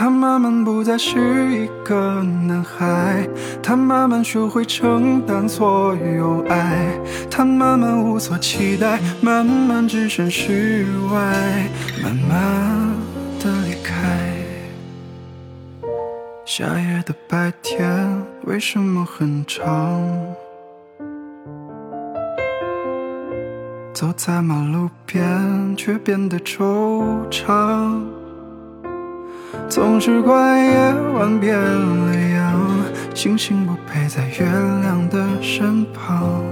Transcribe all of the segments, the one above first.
他慢慢不再是一个男孩，他慢慢学会承担所有爱，他慢慢无所期待，慢慢置身事外，慢慢的离开。夏夜的白天为什么很长？走在马路边，却变得惆怅。总是怪夜晚变了样，星星不陪在月亮的身旁。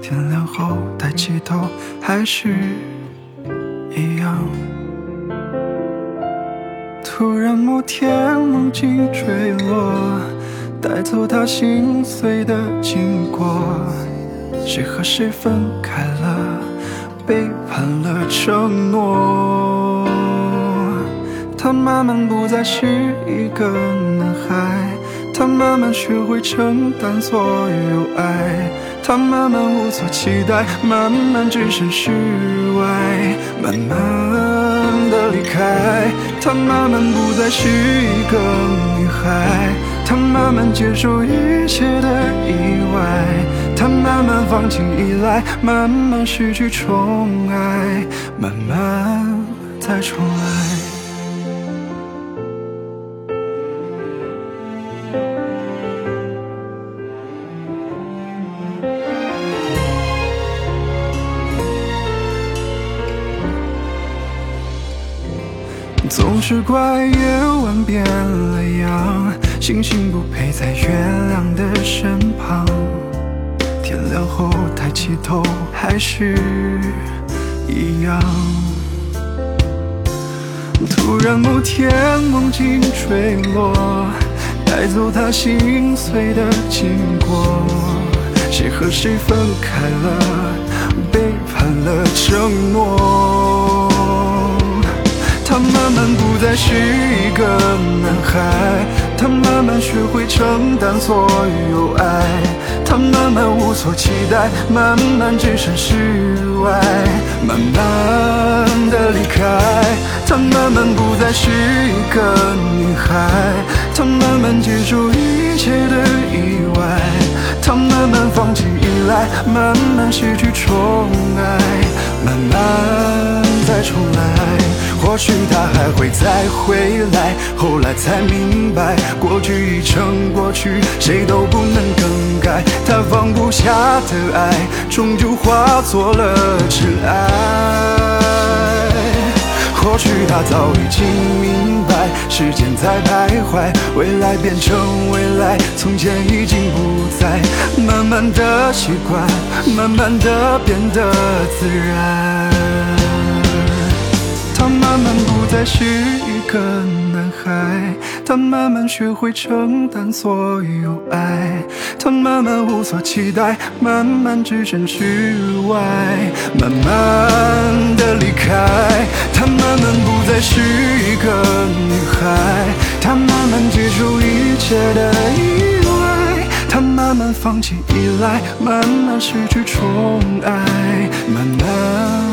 天亮后抬起头，还是一样。突然某天梦境坠落，带走他心碎的经过。谁和谁分开了，背叛了承诺。他慢慢不再是一个男孩，他慢慢学会承担所有爱，他慢慢无所期待，慢慢置身事外，慢慢的离开。他慢慢不再是一个女孩，他慢慢接受一切的意外，他慢慢放弃依赖，慢慢失去宠爱，慢慢再重来。总是怪夜晚变了样，星星不陪在月亮的身旁。天亮后抬起头，还是一样。突然某天梦境坠落，带走他心碎的经过。谁和谁分开了，背叛了承诺。是一个男孩，他慢慢学会承担所有爱，他慢慢无所期待，慢慢置身事外，慢慢的离开。他慢慢不再是一个女孩，他慢慢接受一切的意外，他慢慢放弃依赖，慢慢失去宠爱，慢慢。许他还会再回来，后来才明白，过去已成过去，谁都不能更改。他放不下的爱，终究化作了尘埃。或许他早已经明白，时间在徘徊，未来变成未来，从前已经不在。慢慢的习惯，慢慢的变得自然。再是一个男孩，他慢慢学会承担所有爱，他慢慢无所期待，慢慢置身事外，慢慢的离开。他慢慢不再是一个女孩，他慢慢接受一切的意外，他慢慢放弃依赖，慢慢失去宠爱，慢慢。